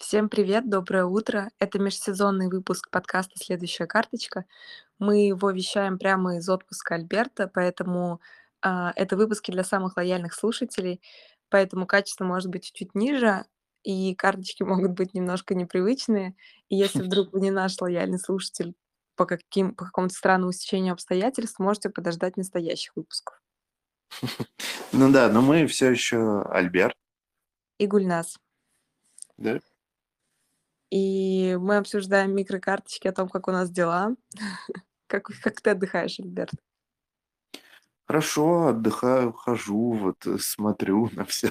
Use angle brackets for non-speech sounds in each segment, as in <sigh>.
Всем привет, доброе утро. Это межсезонный выпуск подкаста «Следующая карточка». Мы его вещаем прямо из отпуска Альберта, поэтому а, это выпуски для самых лояльных слушателей, поэтому качество может быть чуть-чуть ниже, и карточки <laughs> могут быть немножко непривычные. И если вдруг вы не наш лояльный слушатель по, каким, по какому-то странному стечению обстоятельств, можете подождать настоящих выпусков. <laughs> Ну да, но мы все еще Альберт. И Гульнас. Да. И мы обсуждаем микрокарточки о том, как у нас дела. <laughs> Как, как ты отдыхаешь, Альберт? Хорошо, отдыхаю, хожу, вот э, смотрю на все.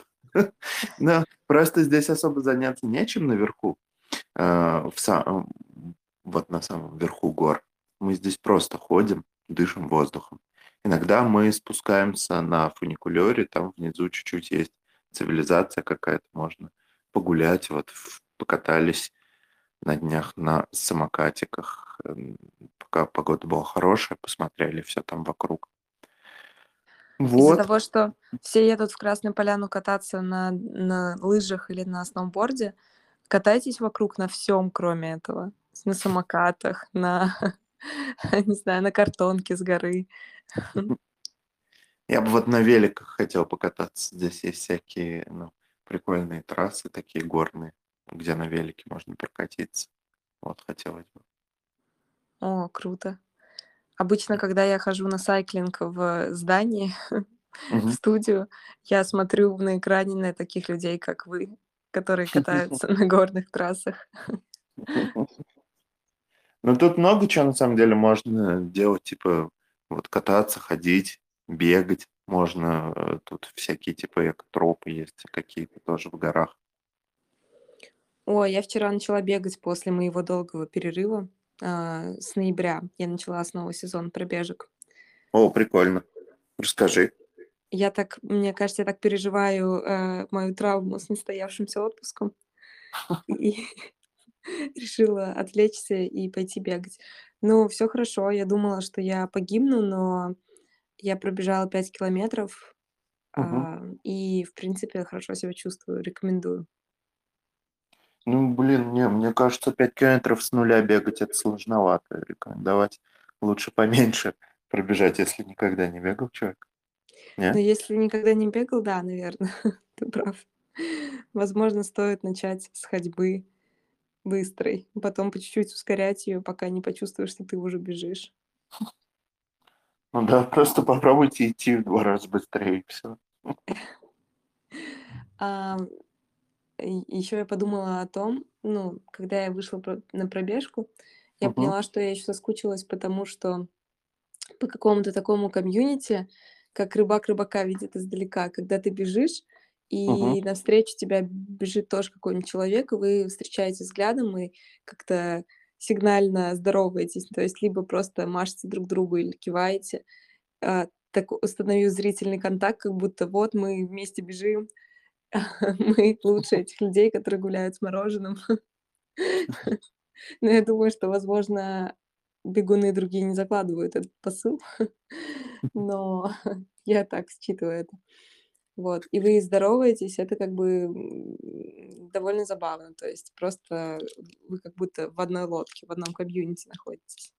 Но <laughs> просто здесь особо заняться нечем наверху, э, в сам, вот на самом верху гор. Мы здесь просто ходим, дышим воздухом. Иногда мы спускаемся на фуникулере, там внизу чуть-чуть есть цивилизация какая-то, можно погулять, вот покатались на днях на самокатиках. Эм, пока погода была хорошая, посмотрели все там вокруг. Вот. Из-за того, что все едут в Красную Поляну кататься на, на лыжах или на сноуборде, катайтесь вокруг на всем, кроме этого. На самокатах, на, <laughs> не знаю, на картонке с горы. <laughs> Я бы вот на великах хотел покататься. Здесь есть всякие ну, прикольные трассы, такие горные где на велике можно прокатиться. Вот, хотелось бы. О, круто. Обычно, когда я хожу на сайклинг в здании, <laughs> в студию, я смотрю на экране на таких людей, как вы, которые катаются <laughs> на горных трассах. Ну, тут много чего, на самом деле, можно делать, типа, вот кататься, ходить, бегать. Можно, э, тут всякие, типа, экотропы есть какие-то тоже в горах. Ой, я вчера начала бегать после моего долгого перерыва, а, с ноября. Я начала снова сезон пробежек. О, прикольно. Расскажи. Я так, мне кажется, я так переживаю э, мою травму с несостоявшимся отпуском. <laughs> И <laughs> решила отвлечься и пойти бегать. Ну, все хорошо. Я думала, что я погибну, но я пробежала 5 километров. Угу. И, в принципе, хорошо себя чувствую. Рекомендую. Ну, блин, мне, мне кажется, 5 километров с нуля бегать это сложновато. Рекомендовать лучше поменьше пробежать, если никогда не бегал человек. Нет? Ну, если никогда не бегал, да, наверное, <laughs> ты прав. Возможно, стоит начать с ходьбы быстрой, потом по чуть-чуть ускорять ее, пока не почувствуешь, что ты уже бежишь. Ну да, просто попробуйте идти в два раза быстрее, и все. <laughs> еще я подумала о том, ну, когда я вышла на пробежку, я Мгм. поняла, что я еще соскучилась, потому что по какому-то такому комьюнити, как рыбак рыбака видит издалека, когда ты бежишь, и навстречу тебя бежит тоже какой-нибудь человек, и вы встречаетесь взглядом и как-то сигнально здороваетесь, то есть либо просто машете друг другу или киваете. А, так установил зрительный контакт, как будто вот мы вместе бежим, <laughs> мы лучше этих людей, которые гуляют с мороженым. <laughs> Но я думаю, что, возможно, бегуны другие не закладывают этот посыл, <laughs> но я так считываю это. Вот. И вы здороваетесь, это как бы довольно забавно. То есть просто вы как будто в одной лодке, в одном комьюнити находитесь.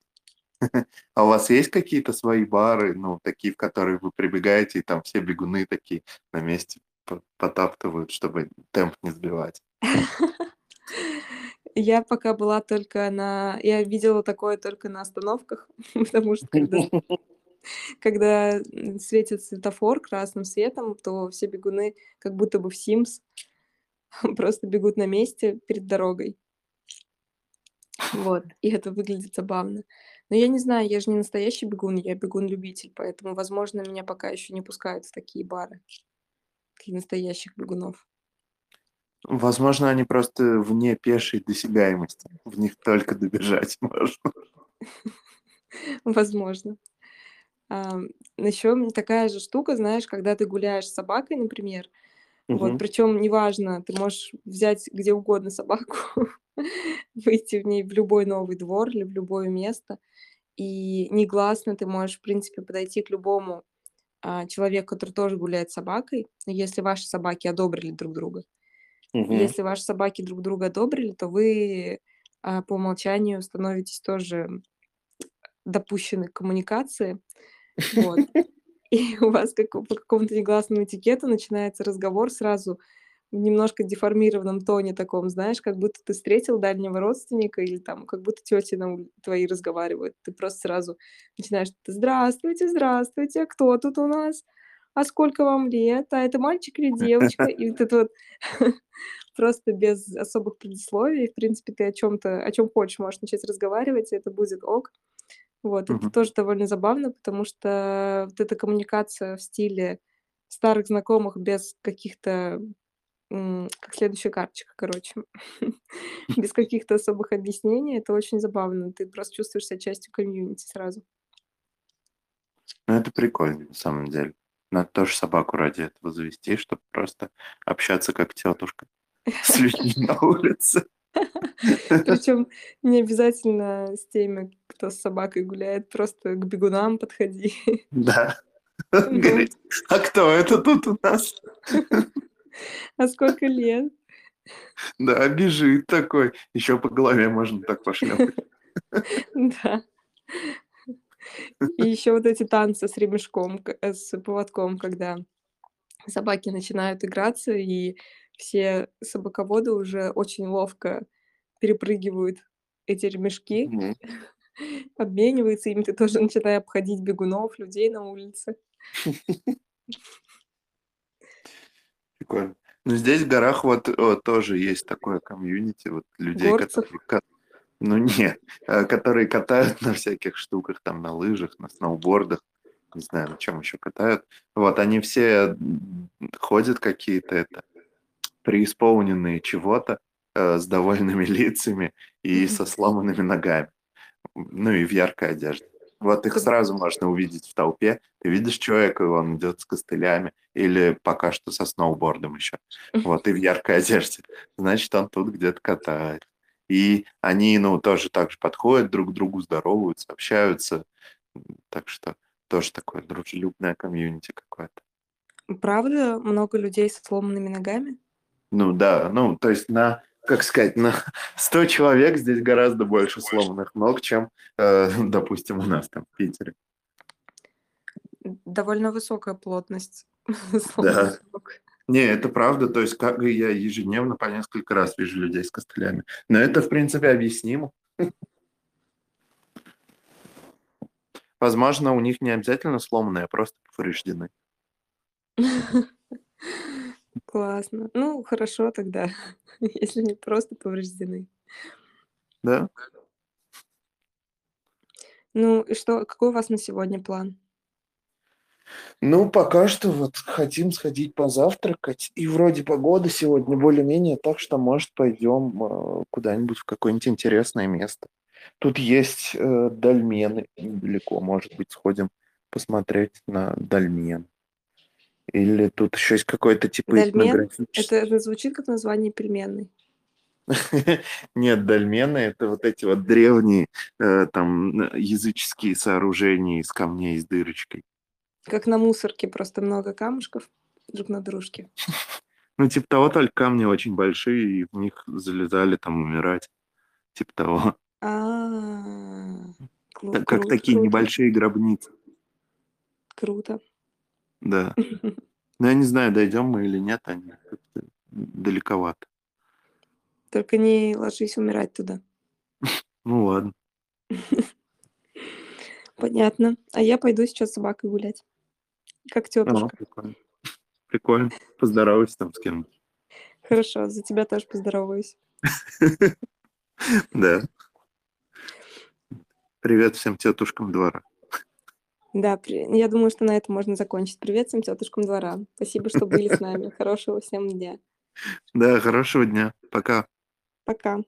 А у вас есть какие-то свои бары, ну, такие, в которые вы прибегаете, и там все бегуны такие на месте потаптывают, чтобы темп не сбивать. <laughs> Я пока была только на... Я видела такое только на остановках, <laughs> потому что когда, когда светит светофор красным светом, то все бегуны как будто бы в Sims <laughs> просто бегут на месте перед дорогой. Вот, и это выглядит забавно. Но я не знаю, я же не настоящий бегун, я бегун-любитель, поэтому, возможно, меня пока еще не пускают в такие бары для настоящих бегунов. Возможно, они просто вне пешей досягаемости. В них только добежать <laughs> можно. <laughs> Возможно. Еще такая же штука, знаешь, когда ты гуляешь с собакой, например, вот, причем неважно, ты можешь взять где угодно собаку, <laughs> выйти в ней в любой новый двор или в любое место, и негласно ты можешь, в принципе, подойти к любому а, человек, который тоже гуляет с собакой, если ваши собаки одобрили друг друга. И если ваши собаки друг друга одобрили, то вы а, по умолчанию становитесь тоже допущены к коммуникации. Вот. <laughs> И у вас как по какому-то негласному этикету начинается разговор сразу в немножко деформированном тоне таком, знаешь, как будто ты встретил дальнего родственника или там как будто тети на твои разговаривают. Ты просто сразу начинаешь «Здравствуйте, здравствуйте, а кто тут у нас? А сколько вам лет? А это мальчик или девочка?» И это вот <laughs> просто без особых предисловий. В принципе, ты о чем-то, о чем хочешь, можешь начать разговаривать, и это будет ок. Вот, это тоже довольно забавно, потому что вот эта коммуникация в стиле старых знакомых без каких-то, как следующая карточка, короче, <laughs> без каких-то особых объяснений, это очень забавно. Ты просто чувствуешь себя частью комьюнити сразу. Ну, это прикольно, на самом деле. Надо тоже собаку ради этого завести, чтобы просто общаться как тетушка <laughs> с людьми на улице. <laughs> Причем не обязательно с теми, кто с собакой гуляет, просто к бегунам подходи. Да. Говорит, а кто это тут у нас? <laughs> А сколько лет? Да, бежит такой. Еще по голове можно <laughs> так пошлепать. Да. И еще вот эти танцы с ремешком, э, с поводком, когда собаки начинают играться, и все собаководы уже очень ловко перепрыгивают эти ремешки, <laughs> обмениваются ими, ты тоже начинаешь обходить бегунов, людей на улице. Прикольно. Ну, здесь в горах вот, вот тоже есть такое комьюнити, вот людей, Горцев? которые... Ну, нет, э, которые катают на всяких штуках, там, на лыжах, на сноубордах, не знаю, на чем еще катают. Вот, они все ходят какие-то это, преисполненные чего-то, э, с довольными <laughs> лицами и со сломанными ногами. Ну, и в яркой одежде. Вот их сразу можно увидеть в толпе. Ты видишь человека, и он идет с костылями или пока что со сноубордом еще. Вот, и в яркой одежде. Значит, он тут где-то катает. И они, ну, тоже так же подходят друг к другу, здороваются, общаются. Так что тоже такое дружелюбное комьюнити какое-то. Правда, много людей со сломанными ногами? Ну да, ну, то есть на, как сказать, на 100 человек здесь гораздо больше сломанных ног, чем, э, <laughs> допустим, у нас там в Питере. Довольно высокая плотность <laughs> сломанных ног. Не, это правда, то есть как бы я ежедневно по несколько раз вижу людей с костылями. Но это, в принципе, объяснимо. <laughs> Возможно, у них не обязательно сломанные, а просто повреждены. Классно. Ну, хорошо тогда, <laughs> если не просто повреждены. Да? Ну, и что, какой у вас на сегодня план? Ну, пока что вот хотим сходить позавтракать. И вроде погода сегодня более-менее, так что, может, пойдем э, куда-нибудь в какое-нибудь интересное место. Тут есть э, дольмены недалеко, может быть, сходим посмотреть на дольмен. Или тут еще есть какой-то типа Дольмен? Это, это звучит как название пельменной. <laughs> Нет, дольмены — это вот эти вот древние э, там языческие сооружения из камней с дырочкой. Как на мусорке, просто много камушков друг на дружке. <laughs> Ну, типа того, только камни очень большие, и в них залезали там умирать. Типа того. А, как кру- такие круто, небольшие гробницы. Круто. Да. <laughs> Но я не знаю, дойдем мы или нет, они как-то далековато. Только не ложись умирать туда. <laughs> Ну ладно. <laughs> Понятно. А я пойду сейчас с собакой гулять. Как А, тетушка. прикольно. Прикольно. Поздоровайся там с кем Хорошо, за тебя тоже поздороваюсь. <laughs> Да. Привет всем тетушкам двора. Да, при- я думаю, что на этом можно закончить. Привет всем тетушкам двора. Спасибо, что были с нами. Хорошего всем дня. Да, хорошего дня. Пока. Пока.